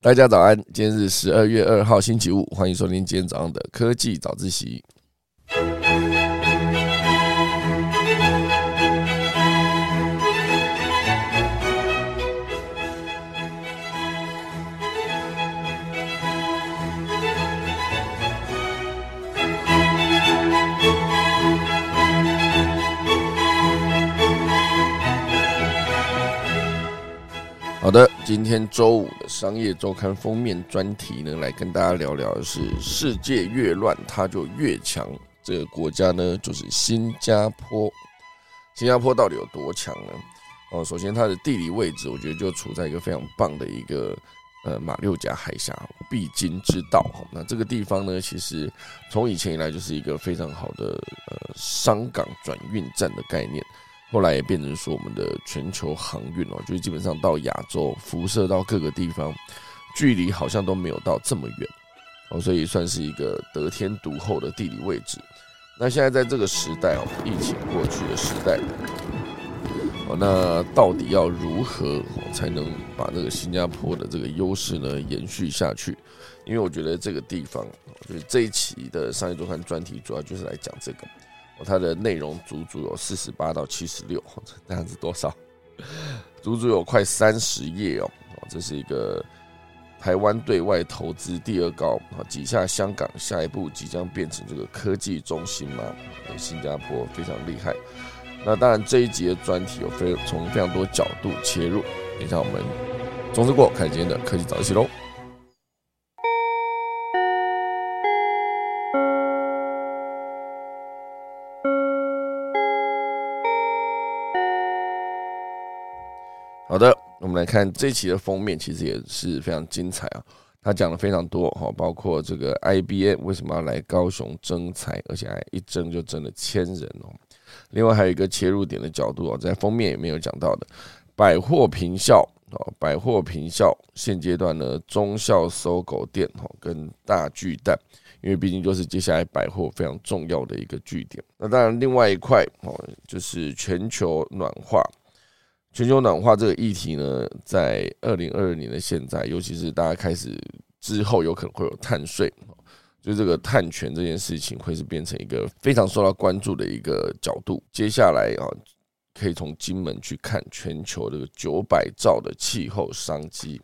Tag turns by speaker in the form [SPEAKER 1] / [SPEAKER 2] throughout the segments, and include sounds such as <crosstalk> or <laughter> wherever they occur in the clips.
[SPEAKER 1] 大家早安，今天是十二月二号星期五，欢迎收听今天早上的科技早自习。好的，今天周五的商业周刊封面专题呢，来跟大家聊聊的是世界越乱，它就越强。这个国家呢，就是新加坡。新加坡到底有多强呢？哦，首先它的地理位置，我觉得就处在一个非常棒的一个呃马六甲海峡必经之道。那这个地方呢，其实从以前以来就是一个非常好的呃商港转运站的概念。后来也变成说我们的全球航运哦，就是基本上到亚洲辐射到各个地方，距离好像都没有到这么远哦，所以算是一个得天独厚的地理位置。那现在在这个时代哦，疫情过去的时代哦，那到底要如何才能把这个新加坡的这个优势呢延续下去？因为我觉得这个地方，就是这一期的商业周刊专题主要就是来讲这个。它的内容足足有四十八到七十六，这样子多少？足足有快三十页哦。这是一个台湾对外投资第二高啊，挤下香港，下一步即将变成这个科技中心嘛？新加坡非常厉害。那当然这一集的专题有非从非常多角度切入。等一下我们总之过，看今天的科技早起喽。好的，我们来看这期的封面，其实也是非常精彩啊。他讲了非常多哈，包括这个 IBM 为什么要来高雄征才，而且还一征就征了千人哦。另外还有一个切入点的角度哦，在封面也没有讲到的，百货平效哦，百货平效现阶段呢，中校搜狗店哈跟大巨蛋，因为毕竟就是接下来百货非常重要的一个据点。那当然另外一块哦，就是全球暖化。全球暖化这个议题呢，在二零二二年的现在，尤其是大家开始之后，有可能会有碳税，就这个碳权这件事情，会是变成一个非常受到关注的一个角度。接下来啊，可以从金门去看全球这个九百兆的气候商机。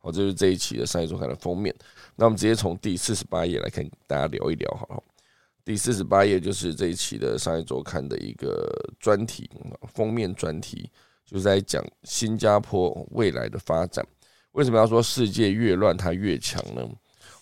[SPEAKER 1] 好，这是这一期的商业周刊的封面。那我们直接从第四十八页来跟大家聊一聊，好了。第四十八页就是这一期的商业周刊的一个专题，封面专题。就是在讲新加坡未来的发展。为什么要说世界越乱它越强呢？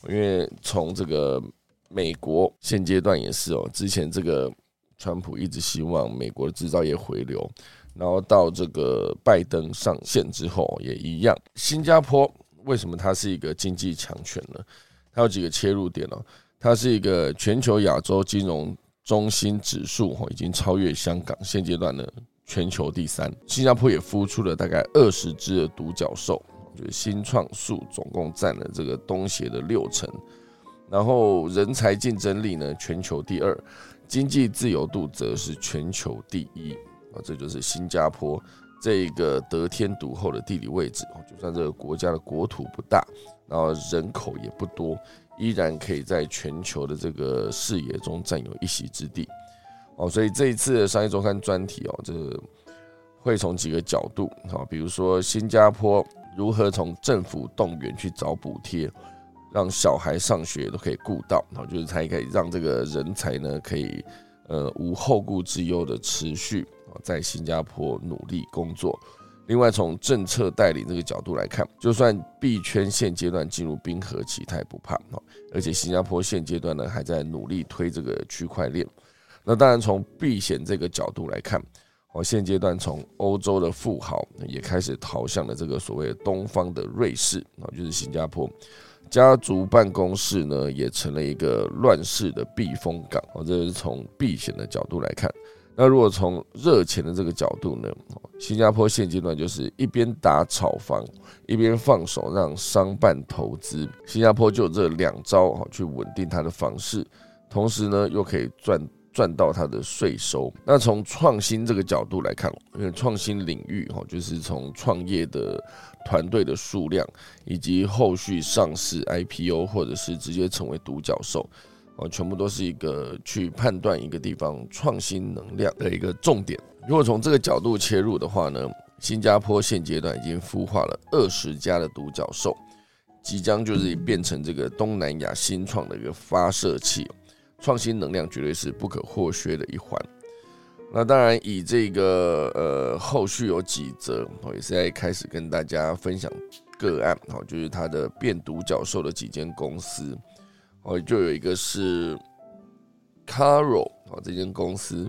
[SPEAKER 1] 因为从这个美国现阶段也是哦，之前这个川普一直希望美国制造业回流，然后到这个拜登上线之后也一样。新加坡为什么它是一个经济强权呢？它有几个切入点哦，它是一个全球亚洲金融中心指数哦，已经超越香港，现阶段呢。全球第三，新加坡也孵出了大概二十只的独角兽，就是新创数总共占了这个东协的六成，然后人才竞争力呢全球第二，经济自由度则是全球第一啊，这就是新加坡这个得天独厚的地理位置就算这个国家的国土不大，然后人口也不多，依然可以在全球的这个视野中占有一席之地。哦，所以这一次的商业周刊专题哦，这个会从几个角度啊，比如说新加坡如何从政府动员去找补贴，让小孩上学都可以顾到，然后就是才可以让这个人才呢可以呃无后顾之忧的持续啊在新加坡努力工作。另外从政策带领这个角度来看，就算币圈现阶段进入冰河期，他也不怕哦，而且新加坡现阶段呢还在努力推这个区块链。那当然，从避险这个角度来看，哦，现阶段从欧洲的富豪也开始逃向了这个所谓东方的瑞士啊，就是新加坡家族办公室呢，也成了一个乱世的避风港哦。这是从避险的角度来看。那如果从热钱的这个角度呢，新加坡现阶段就是一边打炒房，一边放手让商办投资。新加坡就这两招哈，去稳定它的房市，同时呢，又可以赚。赚到它的税收。那从创新这个角度来看，因为创新领域哈，就是从创业的团队的数量，以及后续上市 IPO 或者是直接成为独角兽，哦，全部都是一个去判断一个地方创新能量的一个重点。如果从这个角度切入的话呢，新加坡现阶段已经孵化了二十家的独角兽，即将就是变成这个东南亚新创的一个发射器。创新能量绝对是不可或缺的一环。那当然，以这个呃，后续有几则，我也是在开始跟大家分享个案，好，就是它的变独角兽的几间公司，哦，就有一个是 Caro，啊，这间公司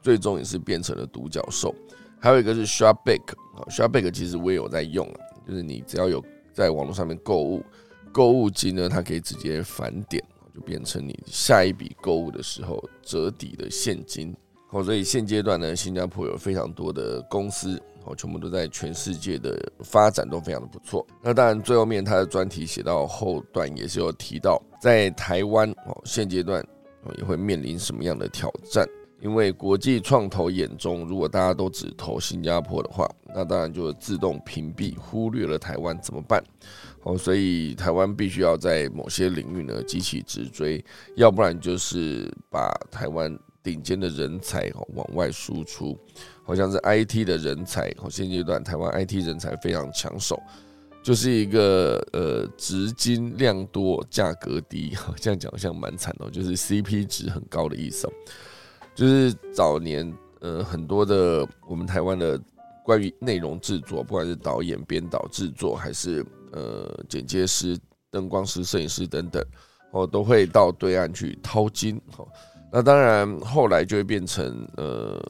[SPEAKER 1] 最终也是变成了独角兽。还有一个是 Shopback，啊，Shopback 其实我也有在用啊，就是你只要有在网络上面购物，购物金呢，它可以直接返点。变成你下一笔购物的时候折抵的现金，好，所以现阶段呢，新加坡有非常多的公司，哦，全部都在全世界的发展都非常的不错。那当然，最后面他的专题写到后段也是有提到，在台湾哦，现阶段也会面临什么样的挑战？因为国际创投眼中，如果大家都只投新加坡的话，那当然就自动屏蔽，忽略了台湾怎么办？哦，所以台湾必须要在某些领域呢急起直追，要不然就是把台湾顶尖的人才哦往外输出，好像是 IT 的人才哦，现阶段台湾 IT 人才非常抢手，就是一个呃，值金量多，价格低，<laughs> 这样讲好像蛮惨哦，就是 CP 值很高的意思。就是早年，呃，很多的我们台湾的关于内容制作，不管是导演、编导、制作，还是呃剪接师、灯光师、摄影师等等，哦，都会到对岸去掏金。哦，那当然后来就会变成，呃，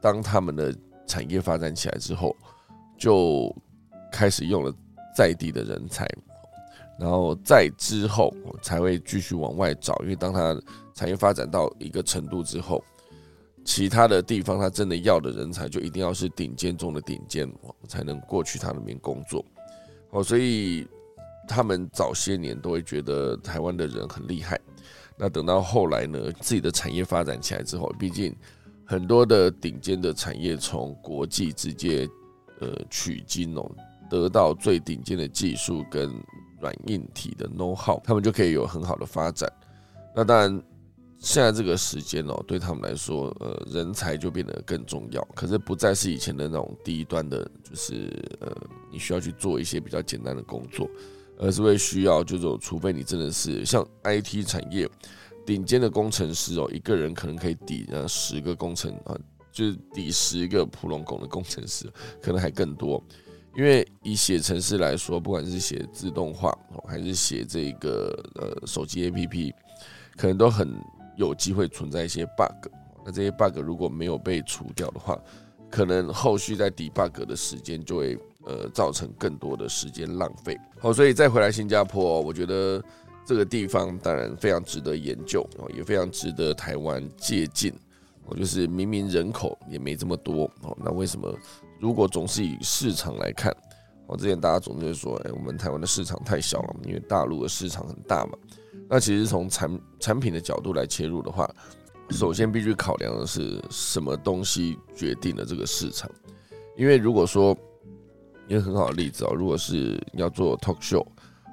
[SPEAKER 1] 当他们的产业发展起来之后，就开始用了在地的人才，然后再之后才会继续往外找，因为当他产业发展到一个程度之后，其他的地方他真的要的人才就一定要是顶尖中的顶尖，才能过去他那边工作。哦，所以他们早些年都会觉得台湾的人很厉害。那等到后来呢，自己的产业发展起来之后，毕竟很多的顶尖的产业从国际直接呃取经哦，得到最顶尖的技术跟软硬体的 know how，他们就可以有很好的发展。那当然。现在这个时间哦，对他们来说，呃，人才就变得更重要。可是不再是以前的那种低端的，就是呃，你需要去做一些比较简单的工作，而是会需要，就是除非你真的是像 IT 产业顶尖的工程师哦，一个人可能可以抵呃十个工程啊，就是抵十个普龙工的工程师，可能还更多。因为以写程式来说，不管是写自动化，还是写这个呃手机 APP，可能都很。有机会存在一些 bug，那这些 bug 如果没有被除掉的话，可能后续在 debug 的时间就会呃造成更多的时间浪费。好，所以再回来新加坡，我觉得这个地方当然非常值得研究，哦，也非常值得台湾借鉴。哦，就是明明人口也没这么多，哦，那为什么如果总是以市场来看，哦，之前大家总是说，哎，我们台湾的市场太小了，因为大陆的市场很大嘛。那其实从产产品的角度来切入的话，首先必须考量的是什么东西决定了这个市场。因为如果说一个很好的例子哦，如果是要做 talk show，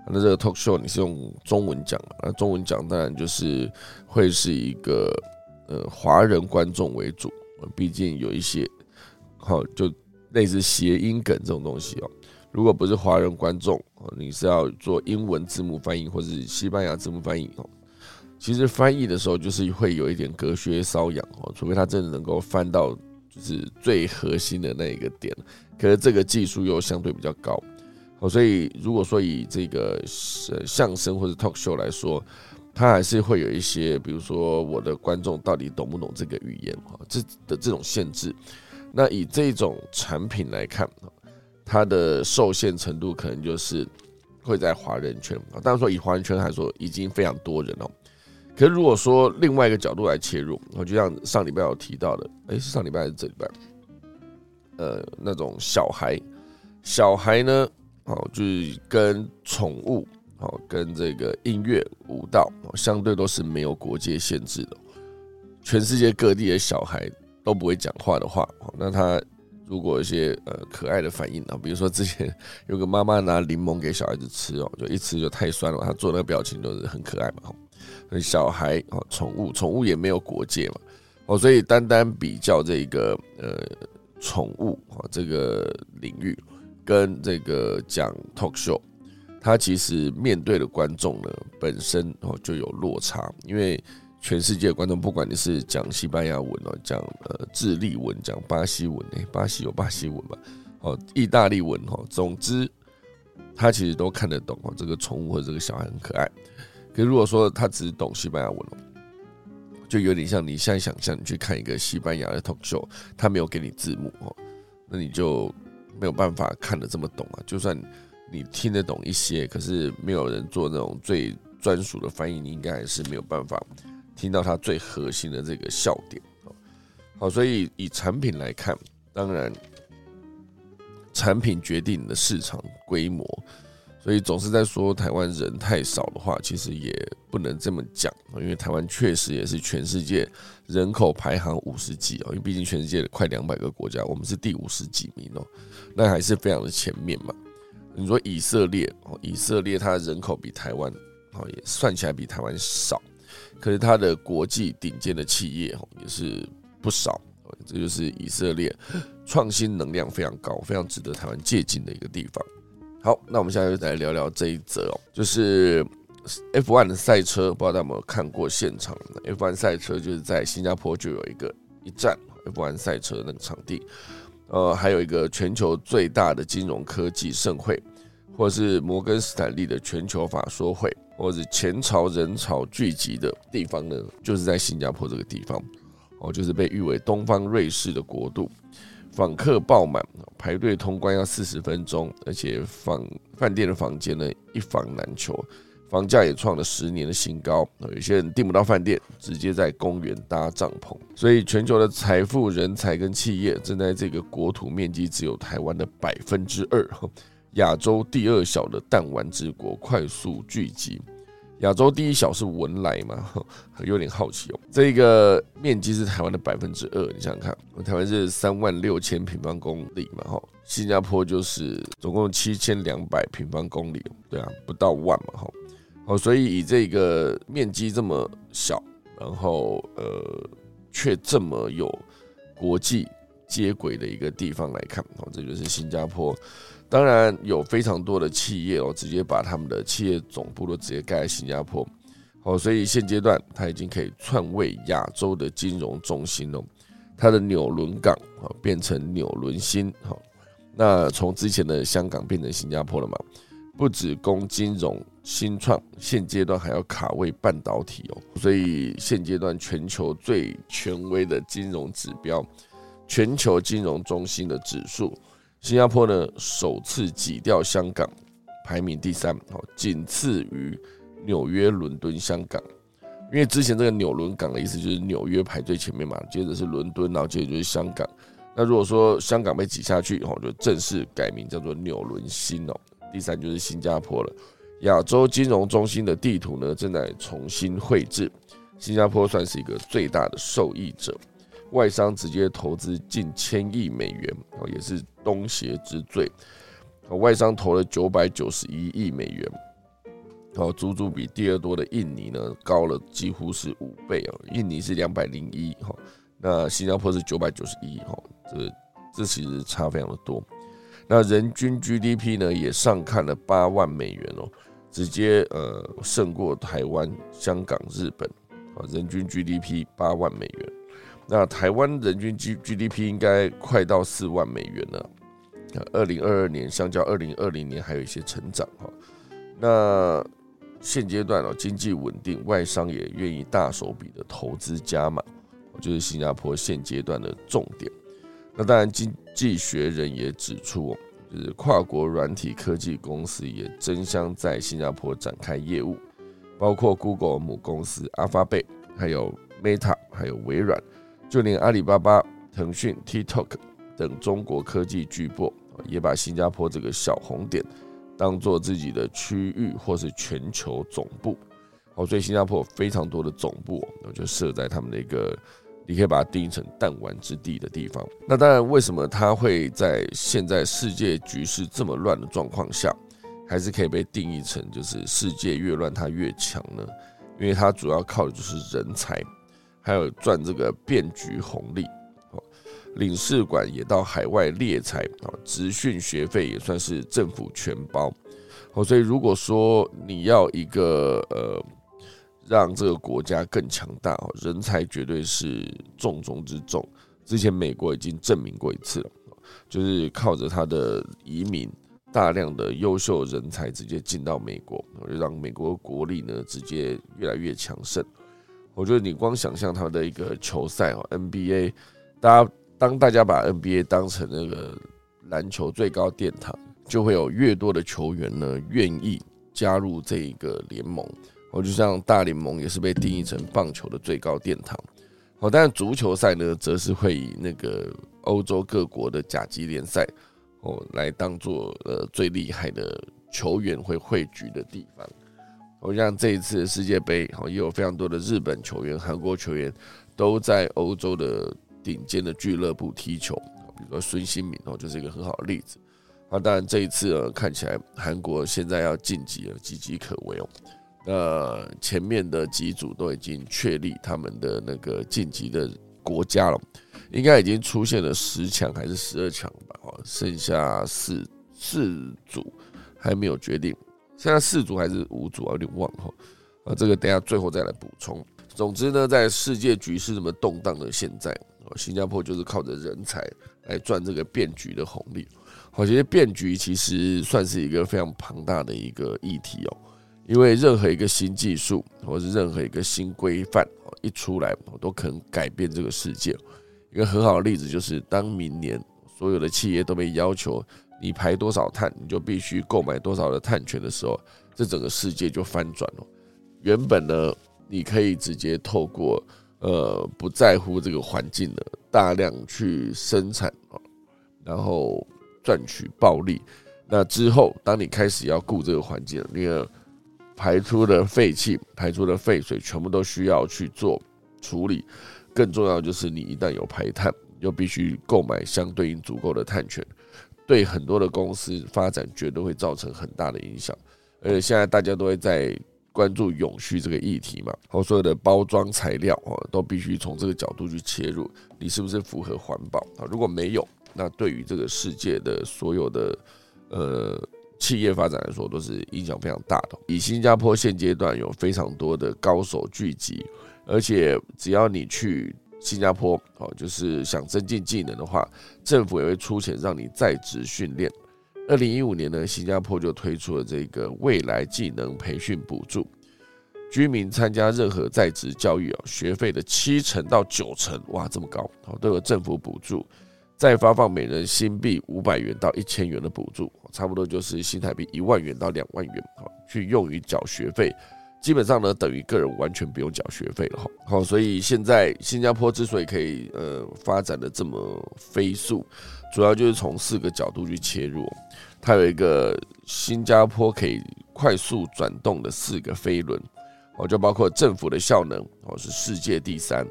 [SPEAKER 1] 那这个 talk show 你是用中文讲，那中文讲当然就是会是一个呃华人观众为主，毕竟有一些好就类似谐音梗这种东西哦。如果不是华人观众你是要做英文字幕翻译或者是西班牙字幕翻译哦。其实翻译的时候就是会有一点隔靴搔痒哦，除非他真的能够翻到就是最核心的那一个点。可是这个技术又相对比较高哦，所以如果说以这个相声或者 talk show 来说，它还是会有一些，比如说我的观众到底懂不懂这个语言哈，这的这种限制。那以这种产品来看它的受限程度可能就是会在华人圈啊，当然说以华人圈来说已经非常多人了。可是如果说另外一个角度来切入，我就像上礼拜有提到的，哎，是上礼拜还是这礼拜？呃，那种小孩，小孩呢，哦，就是跟宠物，哦，跟这个音乐、舞蹈，相对都是没有国界限制的。全世界各地的小孩都不会讲话的话，那他如果一些呃可爱的反应啊，比如说之前有个妈妈拿柠檬给小孩子吃哦，就一吃就太酸了，他做那个表情就是很可爱嘛。小孩哦，宠物，宠物也没有国界嘛，哦，所以单单比较这个呃宠物啊这个领域，跟这个讲 talk show，它其实面对的观众呢本身哦就有落差，因为全世界观众，不管你是讲西班牙文哦，讲呃智利文，讲巴西文，诶，巴西有巴西文嘛，哦，意大利文哦，总之他其实都看得懂哦，这个宠物或者这个小孩很可爱。可如果说他只懂西班牙文哦，就有点像你现在想象你去看一个西班牙的 talk show，他没有给你字幕哦，那你就没有办法看得这么懂啊。就算你听得懂一些，可是没有人做那种最专属的翻译，你应该还是没有办法听到它最核心的这个笑点哦。好，所以以产品来看，当然产品决定你的市场规模。所以总是在说台湾人太少的话，其实也不能这么讲因为台湾确实也是全世界人口排行五十几哦，因为毕竟全世界快两百个国家，我们是第五十几名哦，那还是非常的前面嘛。你说以色列哦，以色列它人口比台湾哦也算起来比台湾少，可是它的国际顶尖的企业哦也是不少，这就是以色列创新能量非常高、非常值得台湾借鉴的一个地方。好，那我们现在就来聊聊这一则哦，就是 F1 的赛车，不知道大家有没有看过现场？F1 赛车就是在新加坡就有一个一站 F1 赛车那个场地，呃，还有一个全球最大的金融科技盛会，或者是摩根斯坦利的全球法说会，或者前朝人潮聚集的地方呢，就是在新加坡这个地方，哦，就是被誉为东方瑞士的国度。访客爆满，排队通关要四十分钟，而且房饭店的房间呢一房难求，房价也创了十年的新高。有些人订不到饭店，直接在公园搭帐篷。所以全球的财富、人才跟企业正在这个国土面积只有台湾的百分之二，<laughs> 亚洲第二小的弹丸之国快速聚集。亚洲第一小是文莱嘛？<laughs> 有点好奇哦。这个面积是台湾的百分之二，你想想看，台湾是三万六千平方公里嘛？哈，新加坡就是总共七千两百平方公里，对啊，不到万嘛？哈，好，所以以这个面积这么小，然后呃，却这么有国际接轨的一个地方来看，哦，这就是新加坡。当然有非常多的企业哦，直接把他们的企业总部都直接盖在新加坡，好，所以现阶段它已经可以篡位亚洲的金融中心了。它的纽伦港啊变成纽伦新，好，那从之前的香港变成新加坡了嘛？不止供金融新创，现阶段还要卡位半导体哦，所以现阶段全球最权威的金融指标，全球金融中心的指数。新加坡呢，首次挤掉香港，排名第三，哦，仅次于纽约、伦敦、香港。因为之前这个纽伦港的意思就是纽约排最前面嘛，接着是伦敦，然后接着就是香港。那如果说香港被挤下去，哦，就正式改名叫做纽伦新哦。第三就是新加坡了。亚洲金融中心的地图呢，正在重新绘制，新加坡算是一个最大的受益者。外商直接投资近千亿美元，哦，也是东协之最。外商投了九百九十一亿美元，哦，足足比第二多的印尼呢高了几乎是五倍哦！印尼是两百零一，哈，那新加坡是九百九十一，哈，这这其实差非常的多。那人均 GDP 呢也上看了八万美元哦，直接呃胜过台湾、香港、日本，啊，人均 GDP 八万美元。那台湾人均 G GDP 应该快到四万美元了。二零二二年相较二零二零年还有一些成长哈。那现阶段哦，经济稳定，外商也愿意大手笔的投资加码，就是新加坡现阶段的重点。那当然，经济学人也指出，就是跨国软体科技公司也争相在新加坡展开业务，包括 Google 母公司阿发贝，还有 Meta，还有微软。就连阿里巴巴、腾讯、TikTok 等中国科技巨擘，也把新加坡这个小红点当做自己的区域或是全球总部。好，所以新加坡非常多的总部，就设在他们的一个，你可以把它定义成弹丸之地的地方。那当然，为什么它会在现在世界局势这么乱的状况下，还是可以被定义成就是世界越乱它越强呢？因为它主要靠的就是人才，还有赚这个变局红利。领事馆也到海外猎才啊，职训学费也算是政府全包。哦，所以如果说你要一个呃。让这个国家更强大哦，人才绝对是重中之重。之前美国已经证明过一次了，就是靠着他的移民，大量的优秀人才直接进到美国，就让美国国力呢直接越来越强盛。我觉得你光想象他的一个球赛哦，NBA，大家当大家把 NBA 当成那个篮球最高殿堂，就会有越多的球员呢愿意加入这一个联盟。我就像大联盟也是被定义成棒球的最高殿堂，哦，但足球赛呢，则是会以那个欧洲各国的甲级联赛哦来当做呃最厉害的球员会汇聚的地方。我像这一次的世界杯，哦也有非常多的日本球员、韩国球员都在欧洲的顶尖的俱乐部踢球，比如说孙兴敏哦就是一个很好的例子。啊，当然这一次，看起来韩国现在要晋级了，岌岌可危哦。呃，前面的几组都已经确立他们的那个晋级的国家了，应该已经出现了十强还是十二强吧？哦，剩下四四组还没有决定，现在四组还是五组啊？有点忘哈。啊，这个等下最后再来补充。总之呢，在世界局势这么动荡的现在，新加坡就是靠着人才来赚这个变局的红利。我觉得变局其实算是一个非常庞大的一个议题哦。因为任何一个新技术，或是任何一个新规范一出来，都可能改变这个世界。一个很好的例子就是，当明年所有的企业都被要求你排多少碳，你就必须购买多少的碳权的时候，这整个世界就翻转了。原本呢，你可以直接透过呃不在乎这个环境的大量去生产啊，然后赚取暴利。那之后，当你开始要顾这个环境，因为排出的废气、排出的废水，全部都需要去做处理。更重要就是，你一旦有排碳，就必须购买相对应足够的碳权，对很多的公司发展绝对会造成很大的影响。而且现在大家都会在关注永续这个议题嘛，然后所有的包装材料哦，都必须从这个角度去切入，你是不是符合环保啊？如果没有，那对于这个世界的所有的呃。企业发展来说，都是影响非常大的。以新加坡现阶段有非常多的高手聚集，而且只要你去新加坡哦，就是想增进技能的话，政府也会出钱让你在职训练。二零一五年呢，新加坡就推出了这个未来技能培训补助，居民参加任何在职教育啊，学费的七成到九成，哇，这么高哦，都有政府补助。再发放每人新币五百元到一千元的补助，差不多就是新台币一万元到两万元，好去用于缴学费。基本上呢，等于个人完全不用缴学费了哈。好，所以现在新加坡之所以可以呃发展的这么飞速，主要就是从四个角度去切入。它有一个新加坡可以快速转动的四个飞轮，哦，就包括政府的效能，哦是世界第三。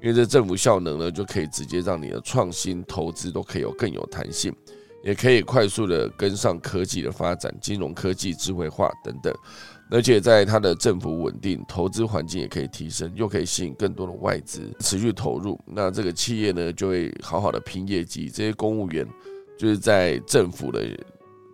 [SPEAKER 1] 因为这政府效能呢，就可以直接让你的创新投资都可以有更有弹性，也可以快速的跟上科技的发展，金融科技、智慧化等等。而且在它的政府稳定，投资环境也可以提升，又可以吸引更多的外资持续投入。那这个企业呢，就会好好的拼业绩。这些公务员就是在政府的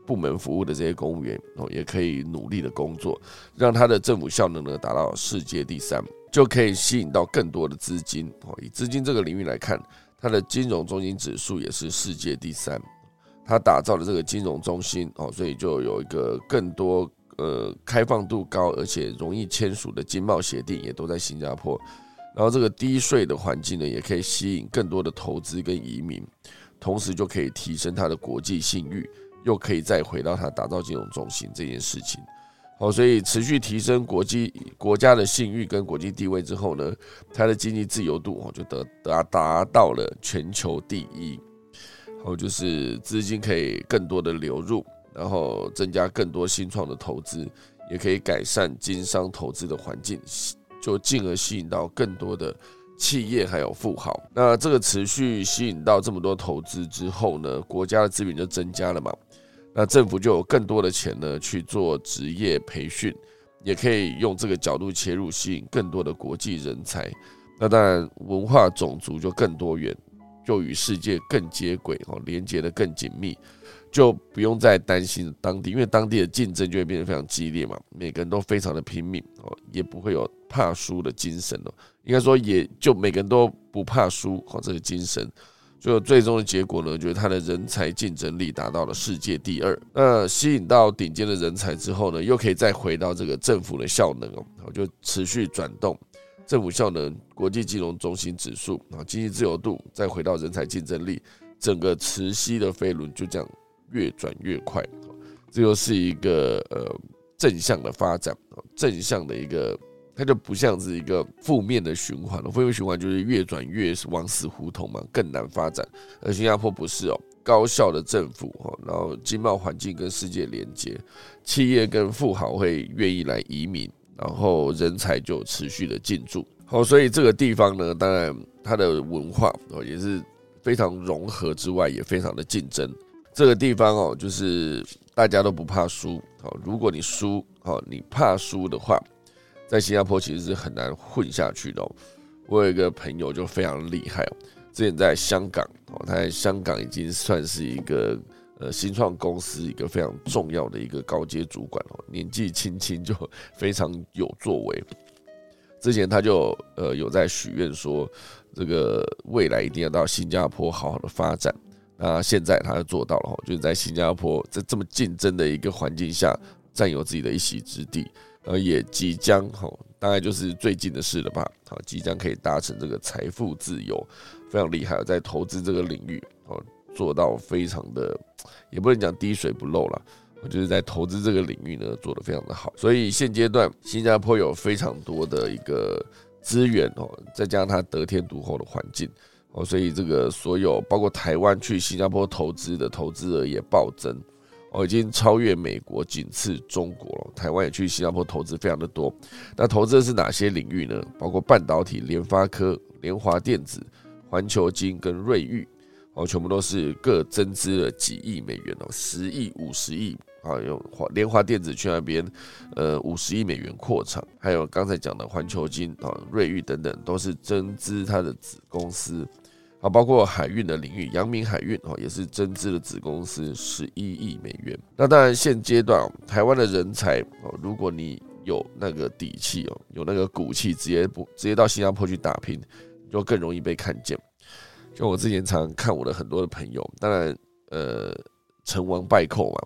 [SPEAKER 1] 部门服务的这些公务员哦，也可以努力的工作，让它的政府效能呢达到世界第三。就可以吸引到更多的资金哦。以资金这个领域来看，它的金融中心指数也是世界第三。它打造的这个金融中心哦，所以就有一个更多呃开放度高而且容易签署的经贸协定，也都在新加坡。然后这个低税的环境呢，也可以吸引更多的投资跟移民，同时就可以提升它的国际信誉，又可以再回到它打造金融中心这件事情。好，所以持续提升国际国家的信誉跟国际地位之后呢，它的经济自由度就得达达到了全球第一。后就是资金可以更多的流入，然后增加更多新创的投资，也可以改善经商投资的环境，就进而吸引到更多的企业还有富豪。那这个持续吸引到这么多投资之后呢，国家的资源就增加了嘛，那政府就有更多的钱呢去做职业培训，也可以用这个角度切入，吸引更多的国际人才。那当然，文化种族就更多元，就与世界更接轨哦，连接的更紧密，就不用再担心当地，因为当地的竞争就会变得非常激烈嘛，每个人都非常的拼命哦，也不会有怕输的精神哦，应该说也就每个人都不怕输哦，这个精神，就最终的结果呢，就是他的人才竞争力达到了世界第二。那吸引到顶尖的人才之后呢，又可以再回到这个政府的效能哦，就持续转动。政府效能、国际金融中心指数啊，经济自由度，再回到人才竞争力，整个磁吸的飞轮就这样越转越快，这又是一个呃正向的发展正向的一个，它就不像是一个负面的循环了。负面循环就是越转越往死胡同嘛，更难发展。而新加坡不是哦，高效的政府哈，然后经贸环境跟世界连接，企业跟富豪会愿意来移民。然后人才就持续的进驻，好，所以这个地方呢，当然它的文化也是非常融合之外，也非常的竞争。这个地方哦，就是大家都不怕输，好，如果你输，好，你怕输的话，在新加坡其实是很难混下去的。哦我有一个朋友就非常厉害哦，之前在香港哦，他在香港已经算是一个。呃，新创公司一个非常重要的一个高阶主管哦，年纪轻轻就非常有作为。之前他就呃有在许愿说，这个未来一定要到新加坡好好的发展。那现在他就做到了哈，就是在新加坡在这么竞争的一个环境下，占有自己的一席之地，而，也即将哈，大概就是最近的事了吧。好，即将可以达成这个财富自由，非常厉害，在投资这个领域哦。做到非常的，也不能讲滴水不漏了。我就是在投资这个领域呢，做得非常的好。所以现阶段新加坡有非常多的一个资源哦，再加上它得天独厚的环境哦，所以这个所有包括台湾去新加坡投资的投资额也暴增哦，已经超越美国，仅次中国了。台湾也去新加坡投资非常的多。那投资的是哪些领域呢？包括半导体、联发科、联华电子、环球金跟瑞昱。哦，全部都是各增资了几亿美元哦，十亿、五十亿啊，用华联华电子去那边，呃，五十亿美元扩厂，还有刚才讲的环球金啊、瑞昱等等，都是增资它的子公司啊，包括海运的领域，阳明海运哦，也是增资的子公司十一亿美元。那当然，现阶段台湾的人才哦，如果你有那个底气哦，有那个骨气，直接不直接到新加坡去打拼，就更容易被看见。就我之前常看我的很多的朋友，当然，呃，成王败寇嘛，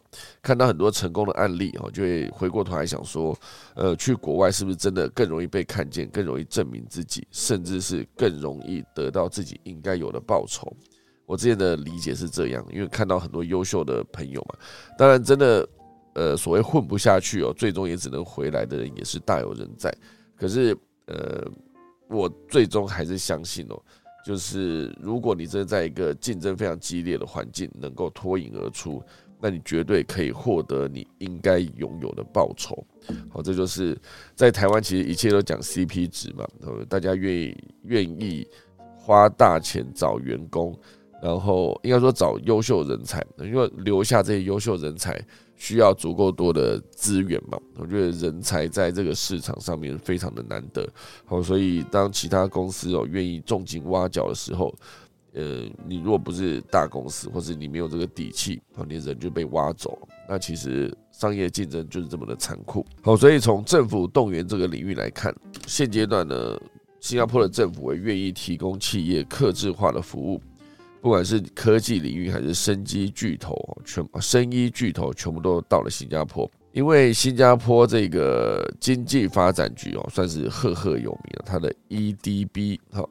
[SPEAKER 1] 看到很多成功的案例哦，就会回过头来想说，呃，去国外是不是真的更容易被看见，更容易证明自己，甚至是更容易得到自己应该有的报酬？我之前的理解是这样，因为看到很多优秀的朋友嘛，当然真的，呃，所谓混不下去哦，最终也只能回来的人也是大有人在。可是，呃，我最终还是相信哦。就是如果你真的在一个竞争非常激烈的环境能够脱颖而出，那你绝对可以获得你应该拥有的报酬。好，这就是在台湾，其实一切都讲 CP 值嘛，大家愿意愿意花大钱找员工，然后应该说找优秀人才，因为留下这些优秀人才。需要足够多的资源嘛？我觉得人才在这个市场上面非常的难得，好，所以当其他公司哦愿意重金挖角的时候，呃，你如果不是大公司，或是你没有这个底气，好，你人就被挖走，那其实商业竞争就是这么的残酷。好，所以从政府动员这个领域来看，现阶段呢，新加坡的政府也愿意提供企业客制化的服务。不管是科技领域还是生机巨头，全生医巨头全部都到了新加坡，因为新加坡这个经济发展局哦，算是赫赫有名了。它的 EDB 哈，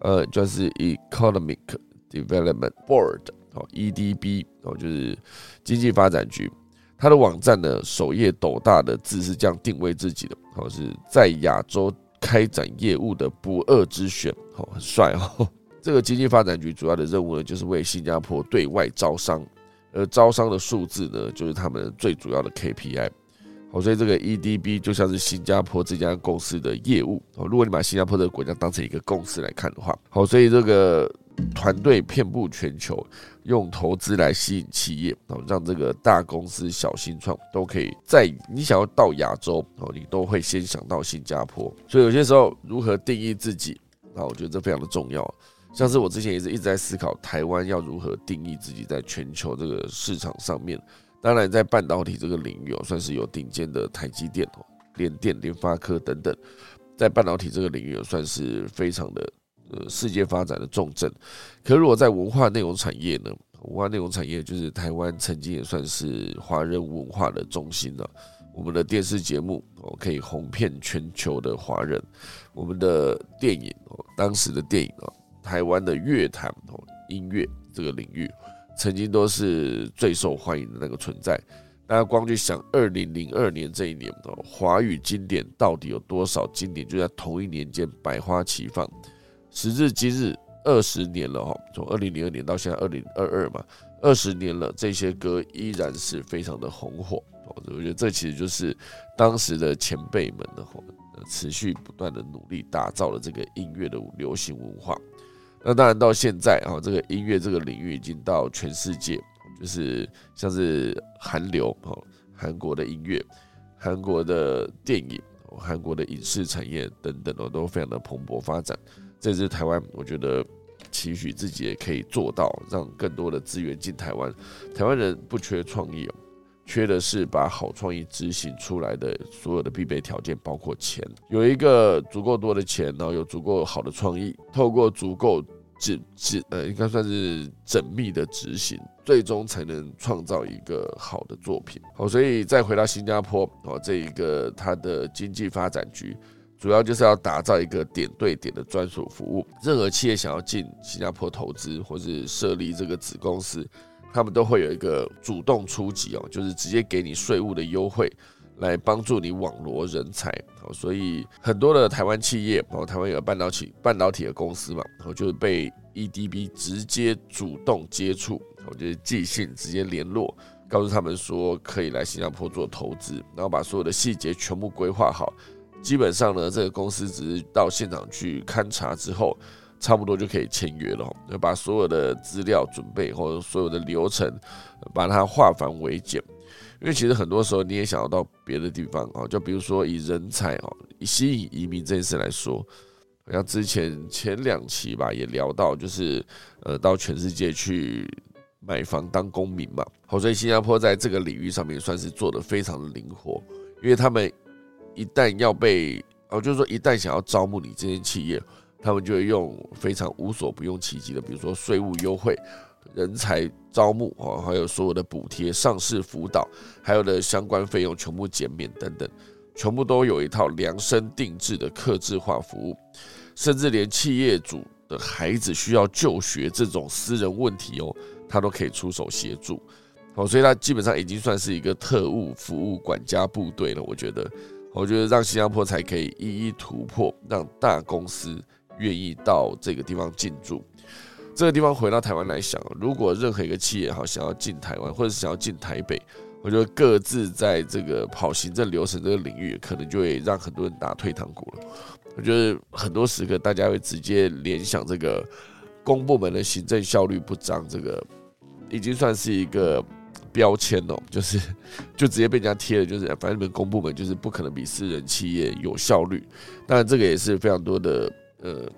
[SPEAKER 1] 呃，就是 Economic Development Board 哦，EDB 哦，就是经济发展局。它的网站呢，首页斗大的字是这样定位自己的，哦，是在亚洲开展业务的不二之选，哦，很帅哦。这个经济发展局主要的任务呢，就是为新加坡对外招商，而招商的数字呢，就是他们最主要的 KPI。好，所以这个 EDB 就像是新加坡这家公司的业务哦。如果你把新加坡这个国家当成一个公司来看的话，好，所以这个团队遍布全球，用投资来吸引企业哦，让这个大公司、小新创都可以在你想要到亚洲哦，你都会先想到新加坡。所以有些时候如何定义自己那，我觉得这非常的重要。像是我之前也是一直在思考，台湾要如何定义自己在全球这个市场上面。当然，在半导体这个领域哦，算是有顶尖的台积电哦、联电、联发科等等，在半导体这个领域算是非常的呃世界发展的重镇。可如果在文化内容产业呢？文化内容产业就是台湾曾经也算是华人文化的中心了。我们的电视节目哦可以红遍全球的华人，我们的电影哦，当时的电影哦，台湾的乐坛哦，音乐这个领域。曾经都是最受欢迎的那个存在，大家光去想二零零二年这一年哦，华语经典到底有多少经典就在同一年间百花齐放。时至今日，二十年了哈，从二零零二年到现在二零二二嘛，二十年了，这些歌依然是非常的红火。我觉得这其实就是当时的前辈们的哈，持续不断的努力打造了这个音乐的流行文化。那当然，到现在啊，这个音乐这个领域已经到全世界，就是像是韩流哦，韩国的音乐、韩国的电影、韩国的影视产业等等哦，都非常的蓬勃发展。这是台湾，我觉得期许自己也可以做到，让更多的资源进台湾。台湾人不缺创意哦。缺的是把好创意执行出来的所有的必备条件，包括钱，有一个足够多的钱，然后有足够好的创意，透过足够缜缜呃，应该算是缜密的执行，最终才能创造一个好的作品。好，所以再回到新加坡哦，这一个它的经济发展局，主要就是要打造一个点对点的专属服务。任何企业想要进新加坡投资，或是设立这个子公司。他们都会有一个主动出击哦，就是直接给你税务的优惠，来帮助你网罗人才哦。所以很多的台湾企业哦，台湾有半导体半导体的公司嘛，然后就是被 EDB 直接主动接触，我就是寄信直接联络，告诉他们说可以来新加坡做投资，然后把所有的细节全部规划好。基本上呢，这个公司只是到现场去勘察之后。差不多就可以签约了，要把所有的资料准备或者所有的流程，把它化繁为简。因为其实很多时候你也想要到别的地方啊，就比如说以人才哦，以吸引移民这件事来说，好像之前前两期吧也聊到，就是呃到全世界去买房当公民嘛。好，所以新加坡在这个领域上面算是做的非常的灵活，因为他们一旦要被哦，就是说一旦想要招募你这些企业。他们就会用非常无所不用其极的，比如说税务优惠、人才招募啊，还有所有的补贴、上市辅导，还有的相关费用全部减免等等，全部都有一套量身定制的客制化服务，甚至连企业主的孩子需要就学这种私人问题哦，他都可以出手协助。哦，所以他基本上已经算是一个特务服务管家部队了。我觉得，我觉得让新加坡才可以一一突破，让大公司。愿意到这个地方进驻，这个地方回到台湾来想，如果任何一个企业哈想要进台湾，或者想要进台北，我觉得各自在这个跑行政流程这个领域，可能就会让很多人打退堂鼓了。我觉得很多时刻大家会直接联想这个公部门的行政效率不彰，这个已经算是一个标签哦，就是就直接被人家贴了，就是反正你们公部门就是不可能比私人企业有效率。当然，这个也是非常多的。呃，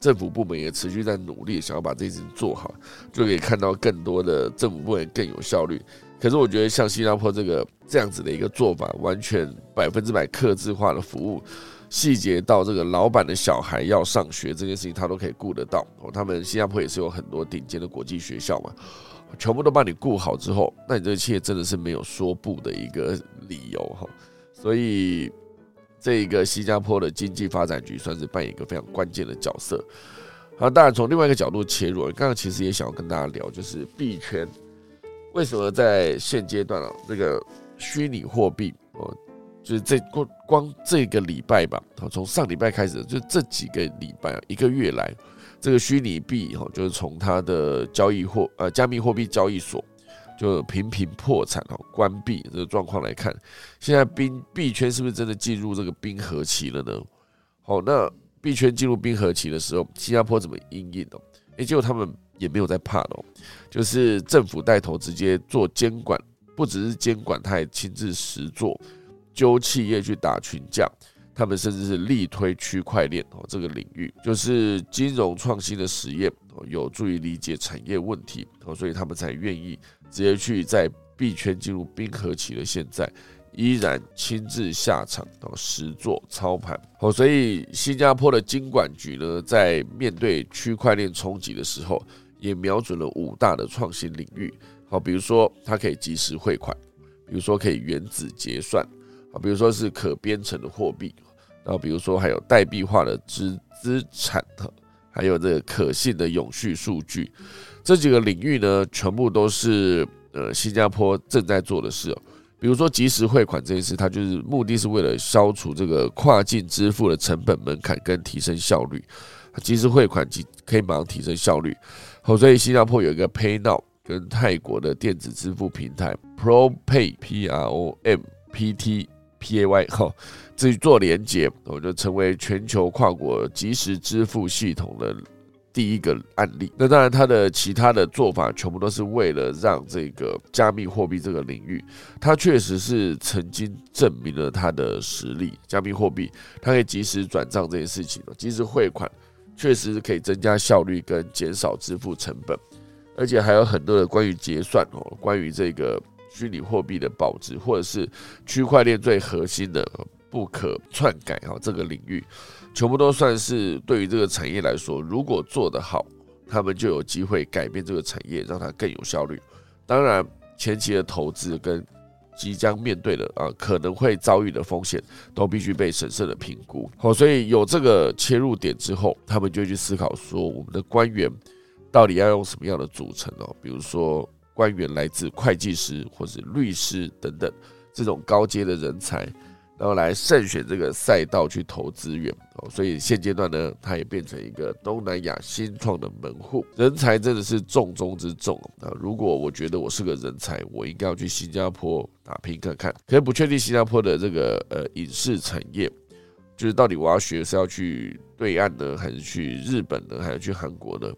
[SPEAKER 1] 政府部门也持续在努力，想要把这件事情做好，就可以看到更多的政府部门更有效率。可是我觉得像新加坡这个这样子的一个做法，完全百分之百克制化的服务，细节到这个老板的小孩要上学这件事情，他都可以顾得到。哦，他们新加坡也是有很多顶尖的国际学校嘛，全部都帮你顾好之后，那你这一切真的是没有说不的一个理由哈。所以。这一个新加坡的经济发展局算是扮演一个非常关键的角色。好，当然从另外一个角度切入，刚刚其实也想要跟大家聊，就是币圈为什么在现阶段啊，这个虚拟货币哦，就是这光光这个礼拜吧，从上礼拜开始，就这几个礼拜一个月来，这个虚拟币哈，就是从它的交易货呃加密货币交易所就频频破产哦，关闭这个状况来看，现在冰币圈是不是真的进入这个冰河期了呢？好，那币圈进入冰河期的时候，新加坡怎么应应哦？诶，结果他们也没有在怕的，就是政府带头直接做监管，不只是监管，他还亲自实做，揪企业去打群架。他们甚至是力推区块链哦，这个领域就是金融创新的实验哦，有助于理解产业问题哦，所以他们才愿意直接去在币圈进入冰河期的现在，依然亲自下场哦，实做操盘哦。所以新加坡的金管局呢，在面对区块链冲击的时候，也瞄准了五大的创新领域好，比如说它可以及时汇款，比如说可以原子结算。啊，比如说是可编程的货币，然后比如说还有代币化的资资产，还有这个可信的永续数据，这几个领域呢，全部都是呃新加坡正在做的事哦。比如说即时汇款这件事，它就是目的是为了消除这个跨境支付的成本门槛跟提升效率。即时汇款即可以马上提升效率，好，所以新加坡有一个 PayNow 跟泰国的电子支付平台 ProPay P R O M P T。P A Y 哈，至于做连接，我就成为全球跨国即时支付系统的第一个案例。那当然，它的其他的做法全部都是为了让这个加密货币这个领域，它确实是曾经证明了它的实力。加密货币它可以及时转账这件事情，及时汇款，确实是可以增加效率跟减少支付成本，而且还有很多的关于结算哦，关于这个。虚拟货币的保值，或者是区块链最核心的不可篡改哈，这个领域全部都算是对于这个产业来说，如果做得好，他们就有机会改变这个产业，让它更有效率。当然，前期的投资跟即将面对的啊可能会遭遇的风险，都必须被审慎的评估。好，所以有这个切入点之后，他们就去思考说，我们的官员到底要用什么样的组成哦，比如说。官员来自会计师或者律师等等这种高阶的人才，然后来慎选这个赛道去投资源哦。所以现阶段呢，它也变成一个东南亚新创的门户。人才真的是重中之重啊！如果我觉得我是个人才，我应该要去新加坡打拼看看。可是不确定新加坡的这个呃影视产业。就是到底我要学是要去对岸呢，还是去日本呢，还是去韩国呢？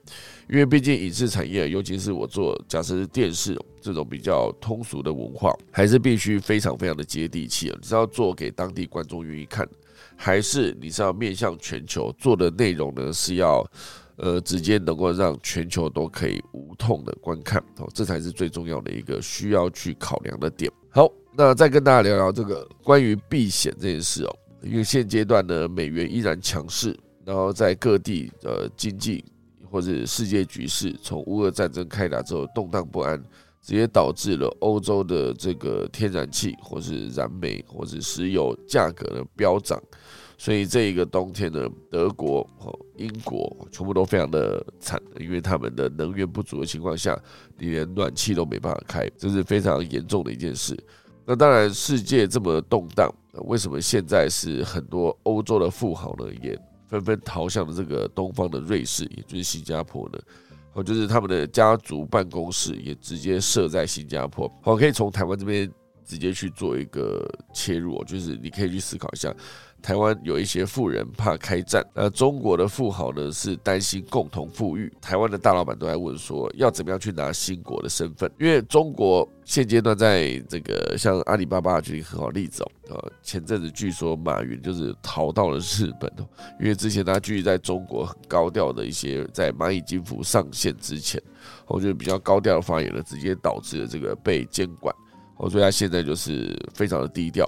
[SPEAKER 1] 因为毕竟影视产业，尤其是我做假设是电视这种比较通俗的文化，还是必须非常非常的接地气！你是要做给当地观众愿意看，还是你是要面向全球做的内容呢？是要呃直接能够让全球都可以无痛的观看哦，这才是最重要的一个需要去考量的点。好，那再跟大家聊聊这个关于避险这件事哦。因为现阶段呢，美元依然强势，然后在各地呃经济或者世界局势从乌俄战争开打之后动荡不安，直接导致了欧洲的这个天然气或是燃煤或者石油价格的飙涨，所以这一个冬天呢，德国和英国全部都非常的惨，因为他们的能源不足的情况下，你连暖气都没办法开，这是非常严重的一件事。那当然，世界这么动荡，为什么现在是很多欧洲的富豪呢，也纷纷逃向了这个东方的瑞士，也就是新加坡呢？哦，就是他们的家族办公室也直接设在新加坡。好，可以从台湾这边直接去做一个切入，就是你可以去思考一下。台湾有一些富人怕开战，那中国的富豪呢是担心共同富裕。台湾的大老板都在问说，要怎么样去拿新国的身份？因为中国现阶段在这个像阿里巴巴举一个很好例子哦，呃，前阵子据说马云就是逃到了日本哦，因为之前他继续在中国很高调的一些在蚂蚁金服上线之前，我觉得比较高调的发言呢，直接导致了这个被监管，哦，所以他现在就是非常的低调，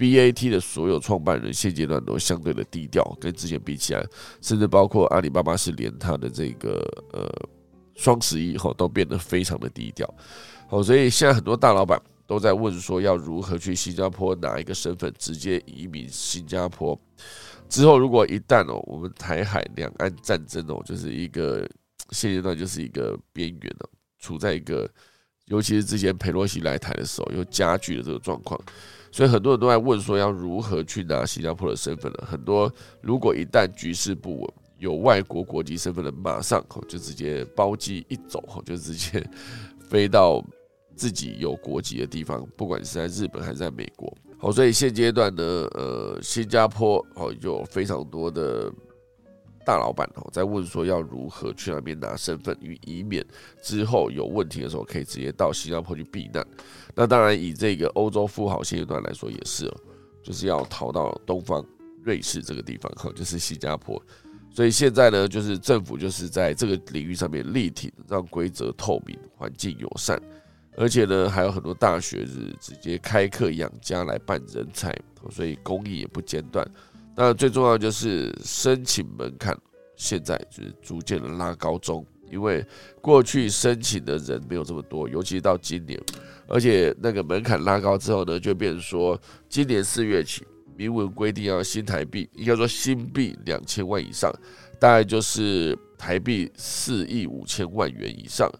[SPEAKER 1] ？B A T 的所有创办人现阶段都相对的低调，跟之前比起来，甚至包括阿里巴巴是连他的这个呃双十一以后都变得非常的低调。好，所以现在很多大老板都在问说，要如何去新加坡拿一个身份直接移民新加坡？之后如果一旦哦，我们台海两岸战争哦，就是一个现阶段就是一个边缘哦，处在一个，尤其是之前佩洛西来台的时候，又加剧了这个状况。所以很多人都在问说，要如何去拿新加坡的身份呢？很多如果一旦局势不稳，有外国国籍身份的，马上就直接包机一走，就直接飞到自己有国籍的地方，不管是在日本还是在美国。好，所以现阶段呢，呃，新加坡哦有非常多的大老板哦在问说要如何去那边拿身份，以以免之后有问题的时候可以直接到新加坡去避难。那当然，以这个欧洲富豪现阶段来说也是哦，就是要逃到东方瑞士这个地方，哈，就是新加坡。所以现在呢，就是政府就是在这个领域上面力挺，让规则透明、环境友善，而且呢，还有很多大学是直接开课养家来办人才，所以公益也不间断。那最重要就是申请门槛，现在就是逐渐的拉高中，因为过去申请的人没有这么多，尤其到今年，而且那个门槛拉高之后呢，就变成说今年四月起。明文规定要新台币，应该说新币两千万以上，大概就是台币四亿五千万元以上，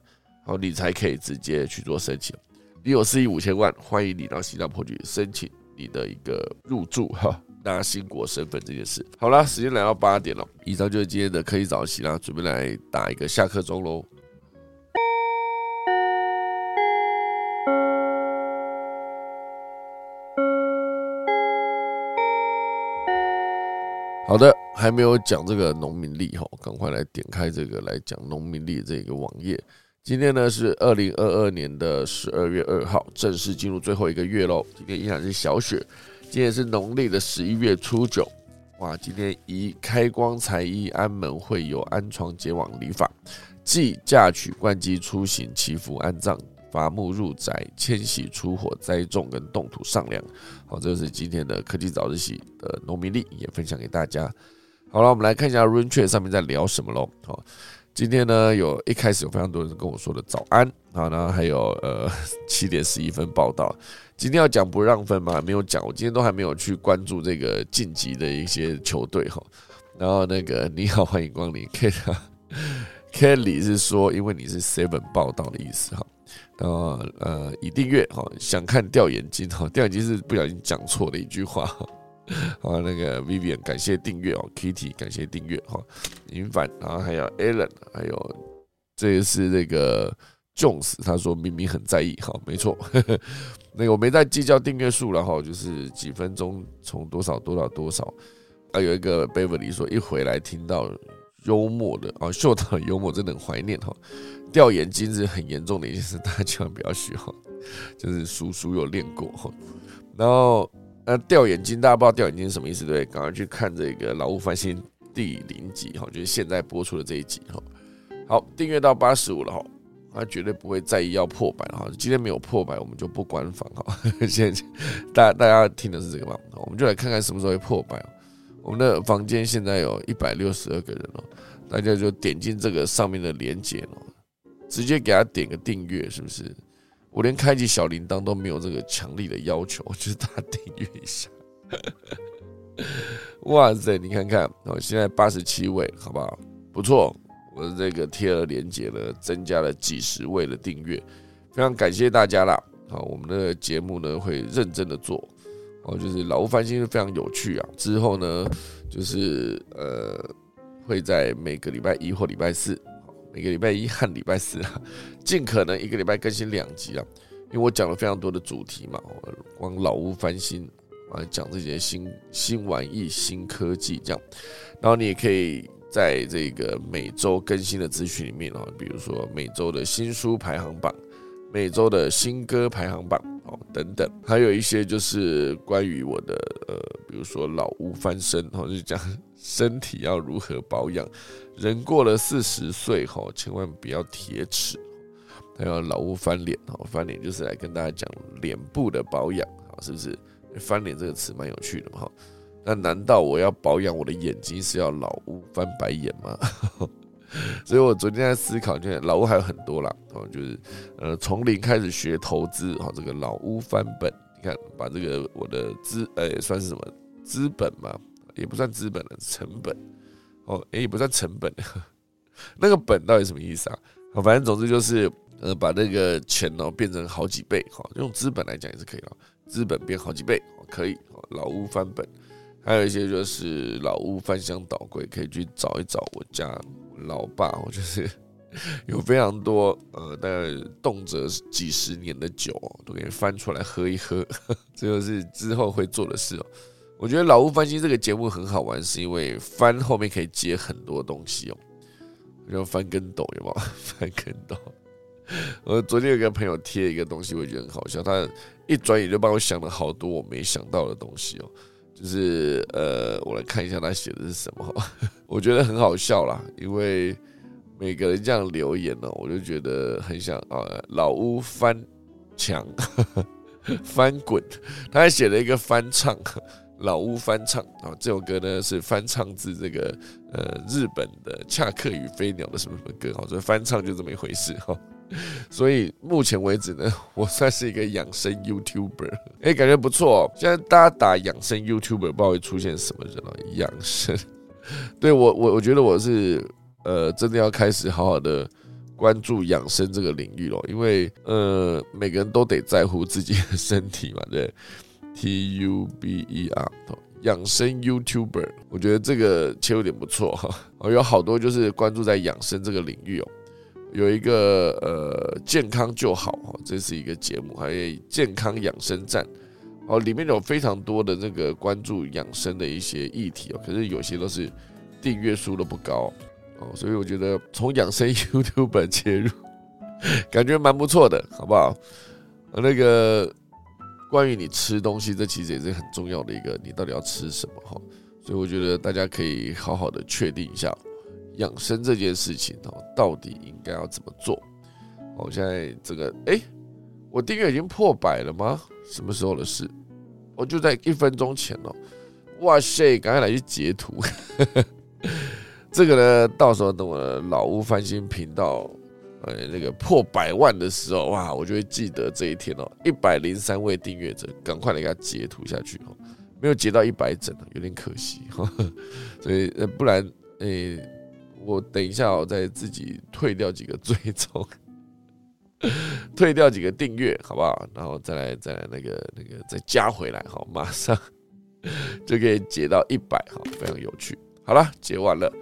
[SPEAKER 1] 好，你才可以直接去做申请。你有四亿五千万，欢迎你到新加坡去申请你的一个入住哈，拿新国身份这件事。好了，时间来到八点了，以上就是今天的科技早起啦，准备来打一个下课钟喽。好的，还没有讲这个农民历哈，赶快来点开这个来讲农民历这个网页。今天呢是二零二二年的十二月二号，正式进入最后一个月喽。今天依然是小雪，今天是农历的十一月初九。哇，今天宜开光财衣安门会有安床结网礼法，即嫁娶冠基出行祈福安葬。伐木入宅、迁徙出火、栽种跟动土上梁，好，这是今天的科技早自习的农民历，也分享给大家。好了，我们来看一下 r u n c h a t 上面在聊什么喽。好，今天呢，有一开始有非常多人跟我说的早安，好，然后还有呃七点十一分报道。今天要讲不让分吗？没有讲，我今天都还没有去关注这个晋级的一些球队哈。然后那个你好，欢迎光临 K Kelly 是说，因为你是 Seven 报道的意思哈。然后呃，已订阅哈，想看掉眼睛哈，掉眼睛是不小心讲错了一句话哈。好，那个 Vivian 感谢订阅哦，Kitty 感谢订阅哈，银凡，然后还有 Alan，还有这也是那个 Jones，他说明明很在意哈，没错，<laughs> 那个我没在计较订阅数了哈，就是几分钟从多少多少多少，啊有一个 Beverly 说一回来听到幽默的啊，秀到幽默真的很怀念哈。掉眼睛是很严重的一件事，大家千万不要学哈。就是叔叔有练过哈。然后呃，掉眼睛，大家不知道掉眼睛是什么意思，对？赶快去看这个《老屋翻新》第零集哈，就是现在播出的这一集哈。好，订阅到八十五了哈，他绝对不会在意要破百哈。今天没有破百，我们就不关房哈。<laughs> 现在大大家听的是这个吗？我们就来看看什么时候会破百。我们的房间现在有一百六十二个人哦，大家就点进这个上面的链接哦。直接给他点个订阅，是不是？我连开启小铃铛都没有这个强力的要求，就是大家订阅一下。哇塞，你看看，哦，现在八十七位，好不好？不错，我的这个贴了连接呢，增加了几十位的订阅，非常感谢大家啦。好，我们的节目呢会认真的做，哦，就是老吴翻新是非常有趣啊。之后呢，就是呃，会在每个礼拜一或礼拜四。每个礼拜一和礼拜四啊，<laughs> 尽可能一个礼拜更新两集啊，因为我讲了非常多的主题嘛，光老屋翻新啊，讲这些新新玩意、新科技这样，然后你也可以在这个每周更新的资讯里面啊，比如说每周的新书排行榜、每周的新歌排行榜等等，还有一些就是关于我的呃，比如说老屋翻身，哈，就是讲。身体要如何保养？人过了四十岁后，千万不要铁齿，还有老屋翻脸哈，翻脸就是来跟大家讲脸部的保养啊，是不是？翻脸这个词蛮有趣的哈。那难道我要保养我的眼睛是要老屋翻白眼吗？<laughs> 所以我昨天在思考，就老屋还有很多啦，哦，就是呃从零开始学投资哈，这个老屋翻本，你看把这个我的资呃算是什么资本嘛？也不算资本了，成本哦，也不算成本，<laughs> 那个本到底什么意思啊？反正总之就是，呃，把那个钱哦变成好几倍，哈，用资本来讲也是可以了，资本变好几倍，可以，老屋翻本，还有一些就是老屋翻箱倒柜，可以去找一找我家老爸，我就是 <laughs> 有非常多呃，大概动辄几十年的酒都可以翻出来喝一喝，<laughs> 这就是之后会做的事哦。我觉得老屋翻新这个节目很好玩，是因为翻后面可以接很多东西哦，像翻跟斗有没有？<laughs> 翻跟斗。我昨天有个朋友贴一个东西，我觉得很好笑，他一转眼就帮我想了好多我没想到的东西哦。就是呃，我来看一下他写的是什么，<laughs> 我觉得很好笑啦，因为每个人这样留言呢，我就觉得很想啊，老屋翻墙 <laughs> 翻滚，他还写了一个翻唱。老屋翻唱啊，这首歌呢是翻唱自这个呃日本的恰克与飞鸟的什么什么歌哈，所以翻唱就这么一回事哈。<laughs> 所以目前为止呢，<laughs> 我算是一个养生 YouTuber，哎，感觉不错哦。现在大家打养生 YouTuber，不知道会出现什么人哦。养生，对我我我觉得我是呃真的要开始好好的关注养生这个领域咯，因为呃每个人都得在乎自己的身体嘛，对。T U B E R，养生 YouTuber，我觉得这个切入点不错哈。哦，有好多就是关注在养生这个领域哦。有一个呃健康就好哈，这是一个节目，还有健康养生站哦，里面有非常多的那个关注养生的一些议题哦。可是有些都是订阅数都不高哦，所以我觉得从养生 <laughs> YouTuber 切入，感觉蛮不错的，好不好？那个。关于你吃东西，这其实也是很重要的一个，你到底要吃什么哈？所以我觉得大家可以好好的确定一下养生这件事情哦，到底应该要怎么做？我现在这个哎，我订阅已经破百了吗？什么时候的事？我就在一分钟前哦。哇塞，赶快来去截图。<laughs> 这个呢，到时候等我老屋翻新频道。呃，那个破百万的时候，哇，我就会记得这一天哦。一百零三位订阅者，赶快来给他截图下去哦。没有截到一百整，有点可惜哈。<laughs> 所以，呃，不然，诶，我等一下我再自己退掉几个追踪，退掉几个订阅，好不好？然后再来，再来那个那个再加回来，好，马上 <laughs> 就可以解到一百，好，非常有趣。好了，解完了，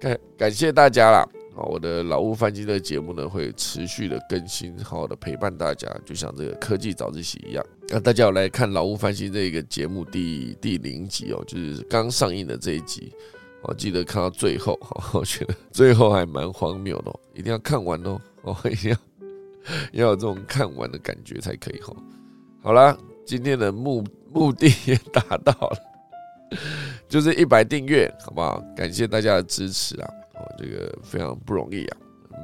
[SPEAKER 1] 感感谢大家啦。好，我的老屋翻新的节目呢，会持续的更新，好好的陪伴大家，就像这个科技早自习一样。那大家要来看老屋翻新这个节目第第零集哦，就是刚上映的这一集，我记得看到最后，哈，<laughs> 我觉得最后还蛮荒谬的，一定要看完哦，<laughs> 哦，一定要要有这种看完的感觉才可以哈。好啦，今天的目目的也达到了，<laughs> 就是一百订阅，好不好？感谢大家的支持啊！这个非常不容易啊！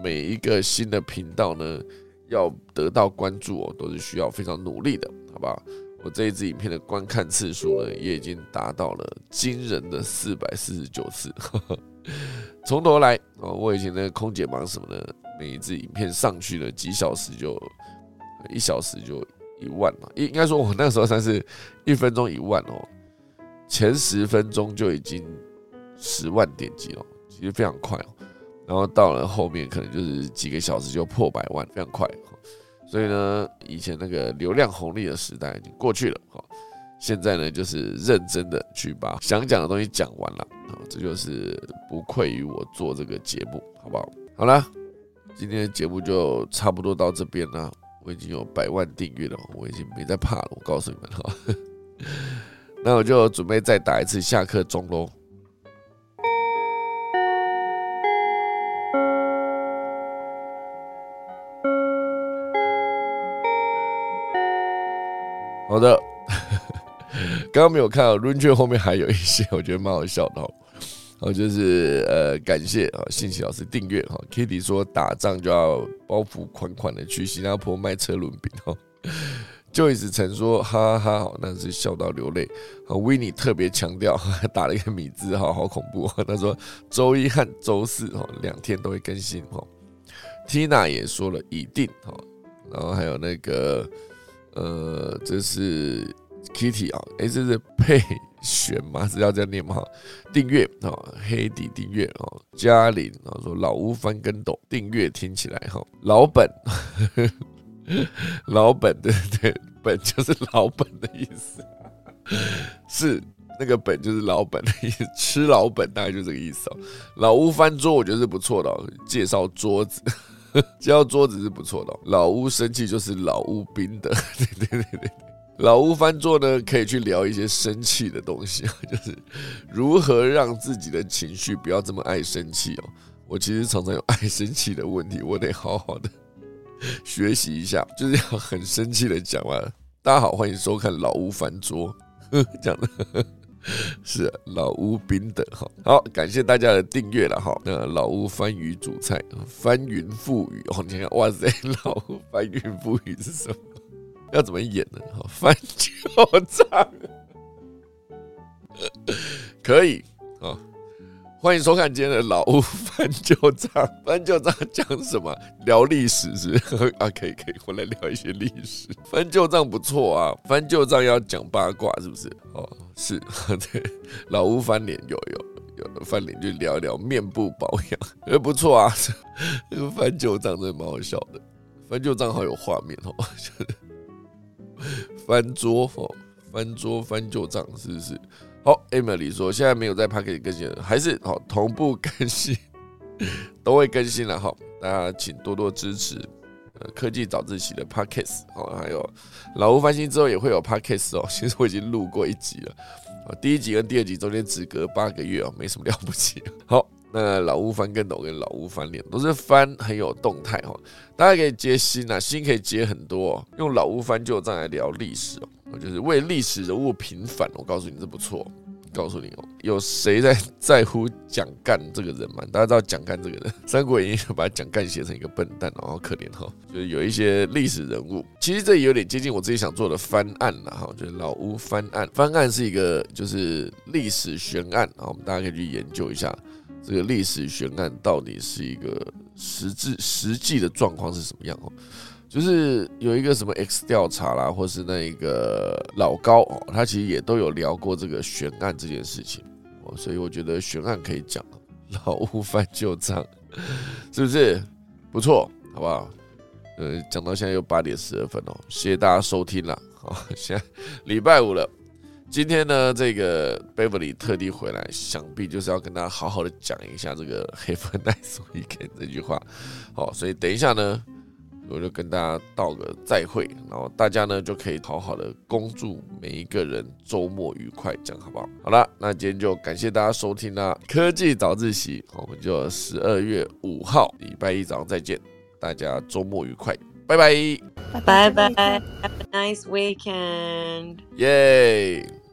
[SPEAKER 1] 每一个新的频道呢，要得到关注哦，都是需要非常努力的，好不好？我这一支影片的观看次数呢，也已经达到了惊人的四百四十九次。<laughs> 从头来哦，我以前那个空姐忙什么呢？每一支影片上去了几小时就一小时就一万嘛，应应该说我那时候算是一分钟一万哦，前十分钟就已经十万点击了。其实非常快哦，然后到了后面可能就是几个小时就破百万，非常快。所以呢，以前那个流量红利的时代已经过去了哈。现在呢，就是认真的去把想讲的东西讲完了啊，这就是不愧于我做这个节目，好不好？好了，今天的节目就差不多到这边了。我已经有百万订阅了，我已经没在怕了。我告诉你们哈，<laughs> 那我就准备再打一次下课钟喽。好的，<laughs> 刚刚没有看到 r u n c h 后面还有一些，我觉得蛮好笑的哦。哦，就是呃，感谢啊，信息老师订阅哈。Kitty 说打仗就要包袱款款的去新加坡卖车轮饼哦。Joyce 曾说哈哈哈，那是笑到流泪。啊 w i n n e 特别强调，<laughs> 打了一个米字哈，好恐怖。他说周一和周四哈两天都会更新哈。Tina 也说了一定哈，然后还有那个。呃，这是 Kitty 啊，哎，这是佩璇吗？是要这样念吗？订阅啊，黑底订阅啊，嘉玲啊说老屋翻跟斗，订阅听起来哈，老本，<laughs> 老本对对，本就是老本的意思，是那个本就是老本的意思，吃老本大概就这个意思哦。老屋翻桌我觉得是不错的，介绍桌子，介绍桌子是不错的。老屋生气就是老屋冰的，对对对对。老屋翻桌呢，可以去聊一些生气的东西，就是如何让自己的情绪不要这么爱生气哦。我其实常常有爱生气的问题，我得好好的学习一下，就是要很生气的讲完。大家好，欢迎收看老屋翻桌，<laughs> 讲的 <laughs> 是老屋冰的哈。好，感谢大家的订阅了哈。那老屋翻鱼煮菜，翻云覆雨哦，你看，哇塞，老屋翻云覆雨是什么？要怎么演呢？翻旧账，<laughs> 可以！欢迎收看今天的老屋翻旧账。翻旧账讲什么？聊历史是 <laughs> 啊，可以可以，我来聊一些历史。翻旧账不错啊，翻旧账要讲八卦是不是？哦，是 <laughs> 对。老屋翻脸有有有翻脸就聊一聊面部保养，哎不错啊。<laughs> 翻旧账真的蛮好笑的，翻旧账好有画面哦。翻桌哦，翻桌翻旧账是不是？好，Emily 说现在没有在 p a c k e t 更新，还是好同步更新，<laughs> 都会更新了哈。大家请多多支持，呃，科技早自习的 p a c k e t 哦，还有老吴翻新之后也会有 p a c k e t 哦。<laughs> 其实我已经录过一集了，啊，第一集跟第二集中间只隔八个月哦，没什么了不起。<laughs> 好。那老屋翻跟斗跟老屋翻脸都是翻很有动态哈，大家可以接新啊，新可以接很多，用老屋翻旧账来聊历史哦，就是为历史人物平反。我告诉你这不错，告诉你哦，有谁在 <laughs> 在乎蒋干这个人吗？大家知道蒋干这个人，《三国演义》把蒋干写成一个笨蛋，然后可怜哈，就是有一些历史人物，其实这有点接近我自己想做的翻案了哈，就是老屋翻案，翻案是一个就是历史悬案啊，我们大家可以去研究一下。这个历史悬案到底是一个实质实际的状况是什么样哦？就是有一个什么 X 调查啦，或是那一个老高哦，他其实也都有聊过这个悬案这件事情哦，所以我觉得悬案可以讲，老屋翻旧账，是不是不错？好不好？呃，讲到现在又八点十二分哦，谢谢大家收听了，好，现在礼拜五了。今天呢，这个 Beverly 特地回来，想必就是要跟大家好好的讲一下这个 “Have <laughs> a nice weekend” 这句话。好，所以等一下呢，我就跟大家道个再会，然后大家呢就可以好好的恭祝每一个人周末愉快，这样好不好？好了，那今天就感谢大家收听啦，科技早自习，我们就十二月五号礼拜一早上再见，大家周末愉快，拜拜，
[SPEAKER 2] 拜拜，Have a nice weekend，
[SPEAKER 1] 耶。